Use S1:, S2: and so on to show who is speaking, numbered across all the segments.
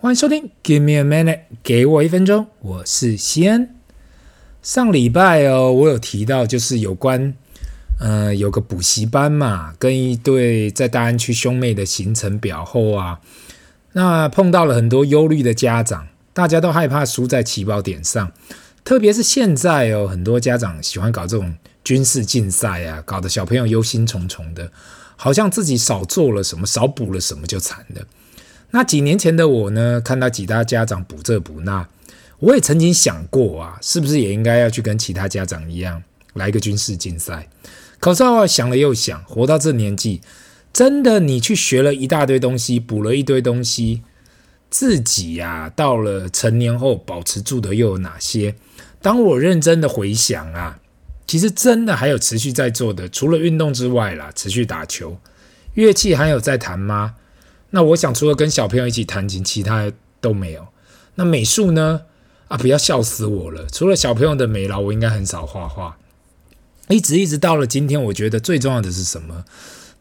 S1: 欢迎收听，Give me a minute，给我一分钟，我是西恩。上礼拜哦，我有提到就是有关，呃，有个补习班嘛，跟一对在大安区兄妹的行程表后啊，那碰到了很多忧虑的家长，大家都害怕输在起跑点上，特别是现在哦，很多家长喜欢搞这种军事竞赛啊，搞得小朋友忧心忡忡的，好像自己少做了什么，少补了什么就惨了。那几年前的我呢，看到其他家长补这补那，我也曾经想过啊，是不是也应该要去跟其他家长一样来个军事竞赛？可是我想了又想，活到这年纪，真的你去学了一大堆东西，补了一堆东西，自己呀、到了成年后保持住的又有哪些？当我认真的回想啊，其实真的还有持续在做的，除了运动之外啦，持续打球，乐器还有在弹吗？那我想，除了跟小朋友一起弹琴，其他都没有。那美术呢？啊，不要笑死我了！除了小朋友的美劳，我应该很少画画。一直一直到了今天，我觉得最重要的是什么？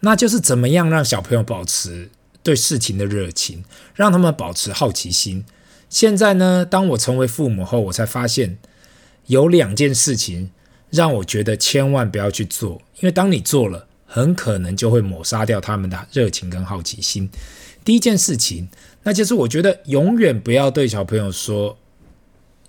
S1: 那就是怎么样让小朋友保持对事情的热情，让他们保持好奇心。现在呢，当我成为父母后，我才发现有两件事情让我觉得千万不要去做，因为当你做了。很可能就会抹杀掉他们的热情跟好奇心。第一件事情，那就是我觉得永远不要对小朋友说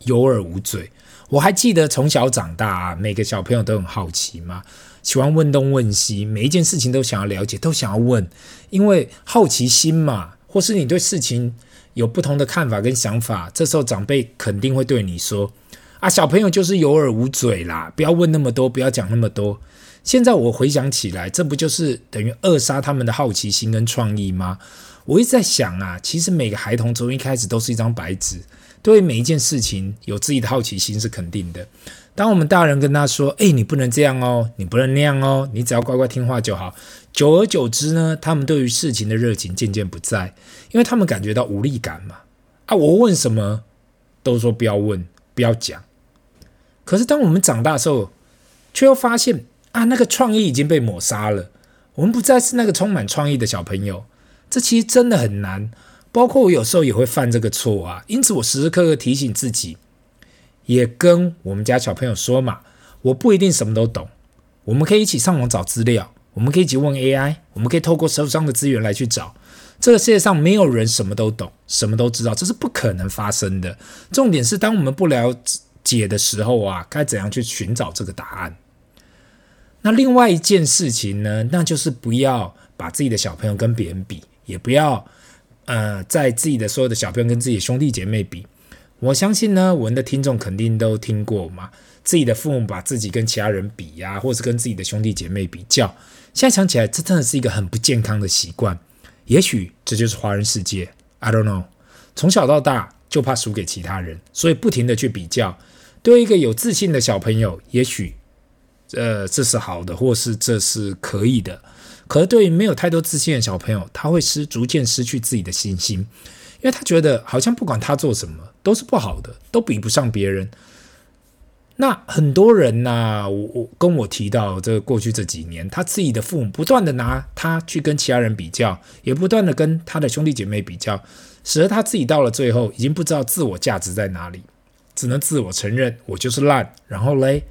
S1: 有耳无嘴。我还记得从小长大啊，每个小朋友都很好奇嘛，喜欢问东问西，每一件事情都想要了解，都想要问，因为好奇心嘛，或是你对事情有不同的看法跟想法，这时候长辈肯定会对你说：“啊，小朋友就是有耳无嘴啦，不要问那么多，不要讲那么多。”现在我回想起来，这不就是等于扼杀他们的好奇心跟创意吗？我一直在想啊，其实每个孩童从一开始都是一张白纸，对每一件事情有自己的好奇心是肯定的。当我们大人跟他说：“诶，你不能这样哦，你不能那样哦，你只要乖乖听话就好。”久而久之呢，他们对于事情的热情渐渐不在，因为他们感觉到无力感嘛。啊，我问什么都说不要问，不要讲。可是当我们长大的时候，却又发现。啊，那个创意已经被抹杀了。我们不再是那个充满创意的小朋友，这其实真的很难。包括我有时候也会犯这个错啊。因此，我时时刻刻提醒自己，也跟我们家小朋友说嘛，我不一定什么都懂。我们可以一起上网找资料，我们可以一起问 AI，我们可以透过手上的资源来去找。这个世界上没有人什么都懂，什么都知道，这是不可能发生的。重点是，当我们不了解的时候啊，该怎样去寻找这个答案？那另外一件事情呢，那就是不要把自己的小朋友跟别人比，也不要呃，在自己的所有的小朋友跟自己的兄弟姐妹比。我相信呢，我们的听众肯定都听过嘛，自己的父母把自己跟其他人比呀、啊，或是跟自己的兄弟姐妹比较。现在想起来，这真的是一个很不健康的习惯。也许这就是华人世界，I don't know。从小到大就怕输给其他人，所以不停的去比较。对一个有自信的小朋友，也许。呃，这是好的，或是这是可以的。可是对于没有太多自信的小朋友，他会失逐渐失去自己的信心，因为他觉得好像不管他做什么都是不好的，都比不上别人。那很多人呐、我我跟我提到这过去这几年，他自己的父母不断的拿他去跟其他人比较，也不断的跟他的兄弟姐妹比较，使得他自己到了最后已经不知道自我价值在哪里，只能自我承认我就是烂，然后嘞。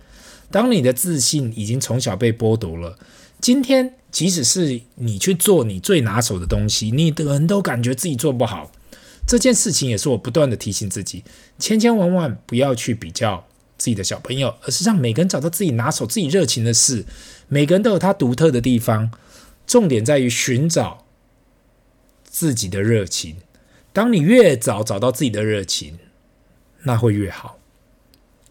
S1: 当你的自信已经从小被剥夺了，今天即使是你去做你最拿手的东西，你的人都感觉自己做不好。这件事情也是我不断的提醒自己，千千万万不要去比较自己的小朋友，而是让每个人找到自己拿手、自己热情的事。每个人都有他独特的地方，重点在于寻找自己的热情。当你越早找到自己的热情，那会越好。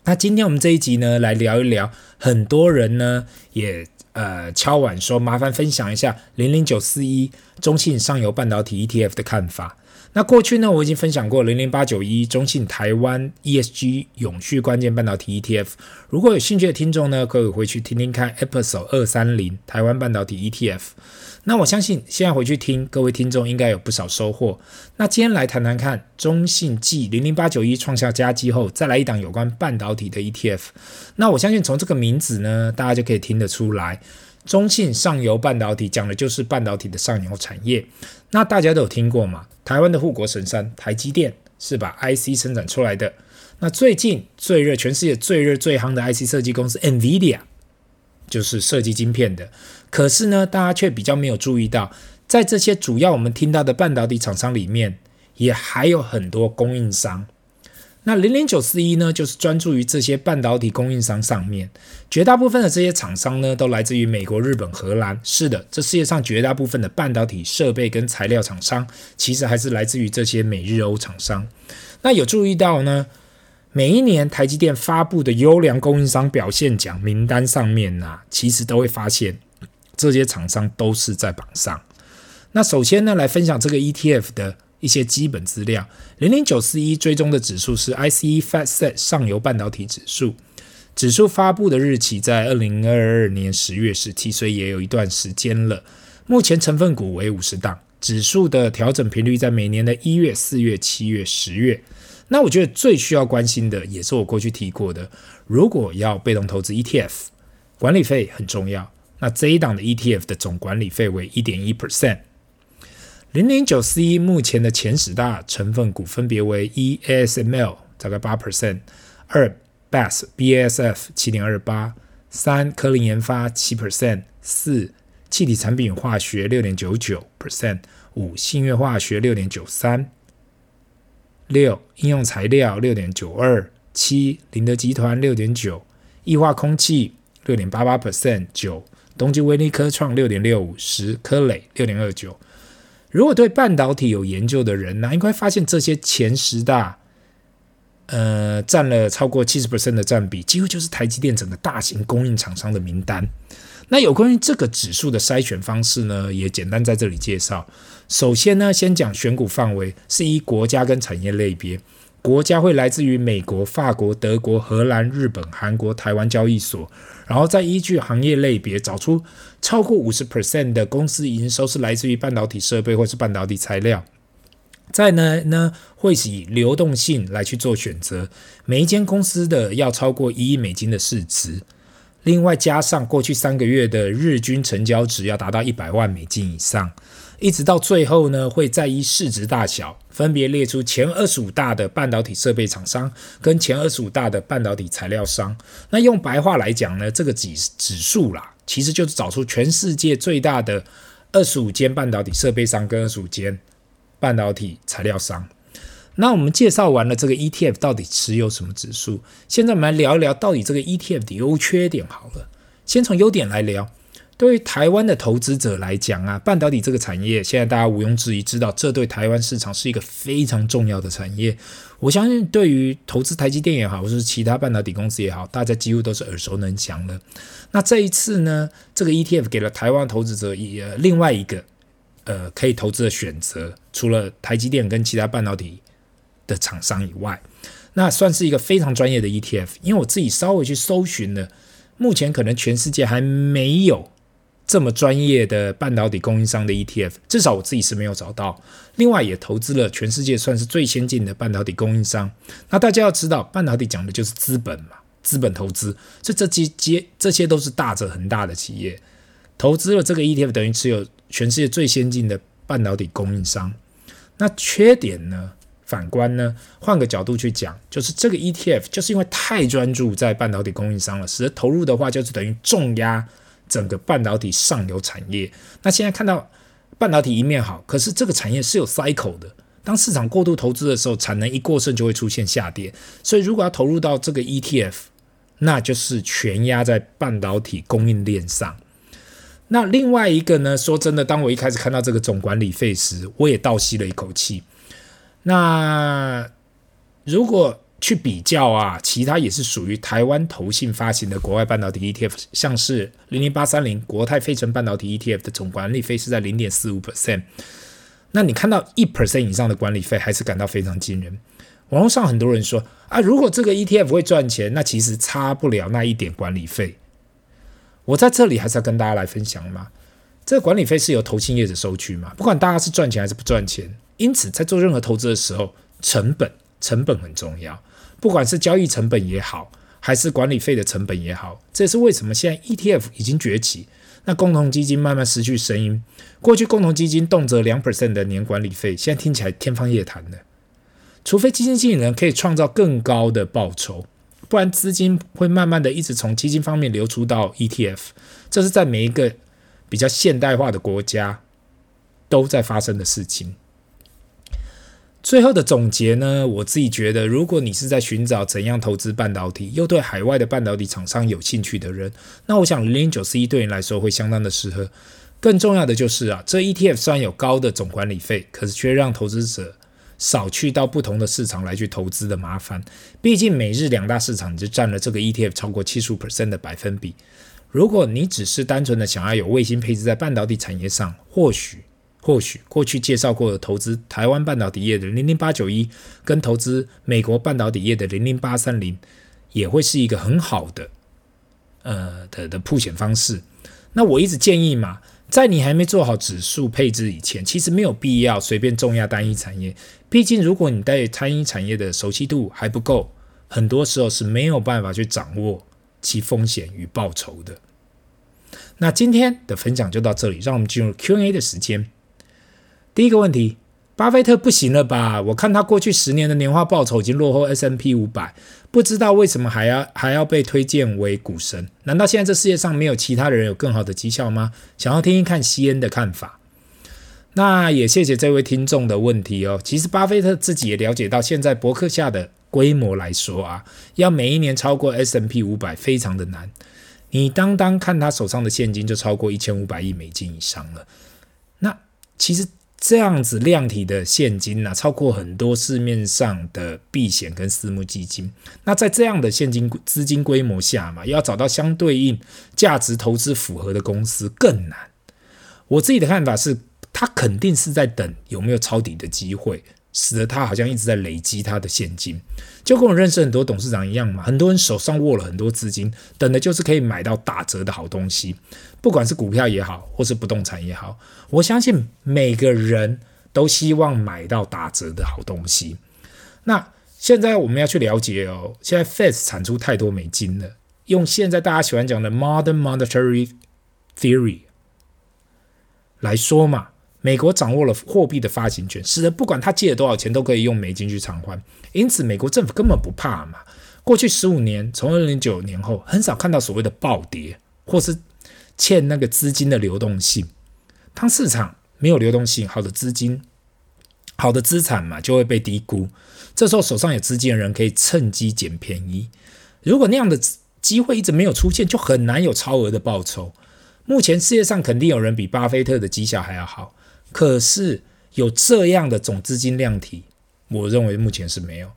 S1: 那今天我们这一集呢，来聊一聊，很多人呢也呃敲碗说，麻烦分享一下零零九四一中信上游半导体 ETF 的看法。那过去呢，我已经分享过零零八九一中信台湾 ESG 永续关键半导体 ETF。如果有兴趣的听众呢，可以回去听听看 Episode 二三零台湾半导体 ETF。那我相信现在回去听，各位听众应该有不少收获。那今天来谈谈看，中信继零零八九一创下佳绩后，再来一档有关半导体的 ETF。那我相信从这个名字呢，大家就可以听得出来。中信上游半导体讲的就是半导体的上游产业。那大家都有听过嘛？台湾的护国神山台积电是把 IC 生产出来的。那最近最热、全世界最热最夯的 IC 设计公司 NVIDIA 就是设计晶片的。可是呢，大家却比较没有注意到，在这些主要我们听到的半导体厂商里面，也还有很多供应商。那零零九四一呢，就是专注于这些半导体供应商上面。绝大部分的这些厂商呢，都来自于美国、日本、荷兰。是的，这世界上绝大部分的半导体设备跟材料厂商，其实还是来自于这些美日欧厂商。那有注意到呢？每一年台积电发布的优良供应商表现奖名单上面呢、其实都会发现这些厂商都是在榜上。那首先呢，来分享这个 ETF 的。一些基本资料，零零九四一追踪的指数是 ICE f a t Set 上游半导体指数，指数发布的日期在二零二二年十月十七，所以也有一段时间了。目前成分股为五十档，指数的调整频率在每年的一月、四月、七月、十月。那我觉得最需要关心的，也是我过去提过的，如果要被动投资 ETF，管理费很重要。那这一档的 ETF 的总管理费为一点一 percent。零零九四一目前的前十大成分股分别为一 ASML 大概八 percent，二 BAS BASF 七点二八，三科林研发七 percent，四气体产品化学六点九九 percent，五信越化学六点九三，六应用材料六点九二，七林德集团六点九，液化空气六点八八 percent，九东京威力科创六点六五，十科磊六点二九。如果对半导体有研究的人呢，应该发现这些前十大，呃，占了超过七十 percent 的占比，几乎就是台积电整个大型供应厂商的名单。那有关于这个指数的筛选方式呢，也简单在这里介绍。首先呢，先讲选股范围，是以国家跟产业类别。国家会来自于美国、法国、德国、荷兰、日本、韩国、台湾交易所，然后再依据行业类别找出超过五十 percent 的公司营收是来自于半导体设备或是半导体材料。再呢呢会以流动性来去做选择，每一间公司的要超过一亿美金的市值，另外加上过去三个月的日均成交值要达到一百万美金以上。一直到最后呢，会再依市值大小，分别列出前二十五大的半导体设备厂商跟前二十五大的半导体材料商。那用白话来讲呢，这个指指数啦，其实就是找出全世界最大的二十五间半导体设备商跟二十五间半导体材料商。那我们介绍完了这个 ETF 到底持有什么指数，现在我们来聊一聊到底这个 ETF 的优缺点好了。先从优点来聊。对于台湾的投资者来讲啊，半导体这个产业，现在大家毋庸置疑知道，这对台湾市场是一个非常重要的产业。我相信，对于投资台积电也好，或是其他半导体公司也好，大家几乎都是耳熟能详的。那这一次呢，这个 ETF 给了台湾投资者一另外一个呃可以投资的选择，除了台积电跟其他半导体的厂商以外，那算是一个非常专业的 ETF。因为我自己稍微去搜寻了，目前可能全世界还没有。这么专业的半导体供应商的 ETF，至少我自己是没有找到。另外，也投资了全世界算是最先进的半导体供应商。那大家要知道，半导体讲的就是资本嘛，资本投资，所以这些这这些都是大者很大的企业。投资了这个 ETF，等于持有全世界最先进的半导体供应商。那缺点呢？反观呢，换个角度去讲，就是这个 ETF 就是因为太专注在半导体供应商了，使得投入的话就是等于重压。整个半导体上游产业，那现在看到半导体一面好，可是这个产业是有 cycle 的。当市场过度投资的时候，产能一过剩就会出现下跌。所以如果要投入到这个 ETF，那就是全压在半导体供应链上。那另外一个呢，说真的，当我一开始看到这个总管理费时，我也倒吸了一口气。那如果去比较啊，其他也是属于台湾投信发行的国外半导体 ETF，像是零零八三零国泰费城半导体 ETF 的总管理费是在零点四五 percent。那你看到一 percent 以上的管理费，还是感到非常惊人。网络上很多人说啊，如果这个 ETF 会赚钱，那其实差不了那一点管理费。我在这里还是要跟大家来分享嘛，这个管理费是由投信业者收取嘛，不管大家是赚钱还是不赚钱。因此，在做任何投资的时候，成本成本很重要。不管是交易成本也好，还是管理费的成本也好，这也是为什么现在 ETF 已经崛起。那共同基金慢慢失去声音。过去共同基金动辄两 percent 的年管理费，现在听起来天方夜谭的。除非基金经理人可以创造更高的报酬，不然资金会慢慢的一直从基金方面流出到 ETF。这是在每一个比较现代化的国家都在发生的事情。最后的总结呢，我自己觉得，如果你是在寻找怎样投资半导体，又对海外的半导体厂商有兴趣的人，那我想零零九四一对你来说会相当的适合。更重要的就是啊，这 ETF 虽然有高的总管理费，可是却让投资者少去到不同的市场来去投资的麻烦。毕竟美日两大市场就占了这个 ETF 超过七十五 percent 的百分比。如果你只是单纯的想要有卫星配置在半导体产业上，或许。或许过去介绍过的投资台湾半导体业的零零八九一，跟投资美国半导体业的零零八三零，也会是一个很好的呃的的铺险方式。那我一直建议嘛，在你还没做好指数配置以前，其实没有必要随便重压单一产业。毕竟，如果你对单一产业的熟悉度还不够，很多时候是没有办法去掌握其风险与报酬的。那今天的分享就到这里，让我们进入 Q&A 的时间。第一个问题，巴菲特不行了吧？我看他过去十年的年化报酬已经落后 S&P 500，不知道为什么还要还要被推荐为股神？难道现在这世界上没有其他人有更好的绩效吗？想要听一看西恩的看法。那也谢谢这位听众的问题哦。其实巴菲特自己也了解到，现在伯克下的规模来说啊，要每一年超过 S&P 500非常的难。你当当看他手上的现金就超过一千五百亿美金以上了。那其实。这样子量体的现金呢、超过很多市面上的避险跟私募基金。那在这样的现金资金规模下嘛，要找到相对应价值投资符合的公司更难。我自己的看法是，他肯定是在等有没有抄底的机会。使得他好像一直在累积他的现金，就跟我认识很多董事长一样嘛。很多人手上握了很多资金，等的就是可以买到打折的好东西，不管是股票也好，或是不动产也好。我相信每个人都希望买到打折的好东西。那现在我们要去了解哦，现在 Fed 产出太多美金了，用现在大家喜欢讲的 Modern Monetary Theory 来说嘛。美国掌握了货币的发行权，使得不管他借了多少钱，都可以用美金去偿还。因此，美国政府根本不怕嘛。过去十五年，从二零零九年后，很少看到所谓的暴跌，或是欠那个资金的流动性。当市场没有流动性，好的资金、好的资产嘛，就会被低估。这时候手上有资金的人可以趁机捡便宜。如果那样的机会一直没有出现，就很难有超额的报酬。目前世界上肯定有人比巴菲特的绩效还要好。可是有这样的总资金量体，我认为目前是没有。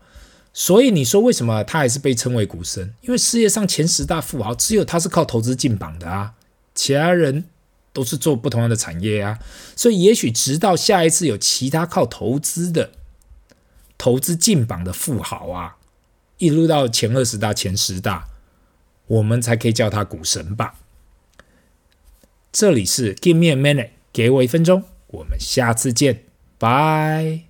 S1: 所以你说为什么他还是被称为股神？因为世界上前十大富豪只有他是靠投资进榜的啊，其他人都是做不同的产业啊。所以也许直到下一次有其他靠投资的投资进榜的富豪啊，一路到前二十大、前十大，我们才可以叫他股神吧。这里是 Give me a minute，给我一分钟。我们下次见，拜。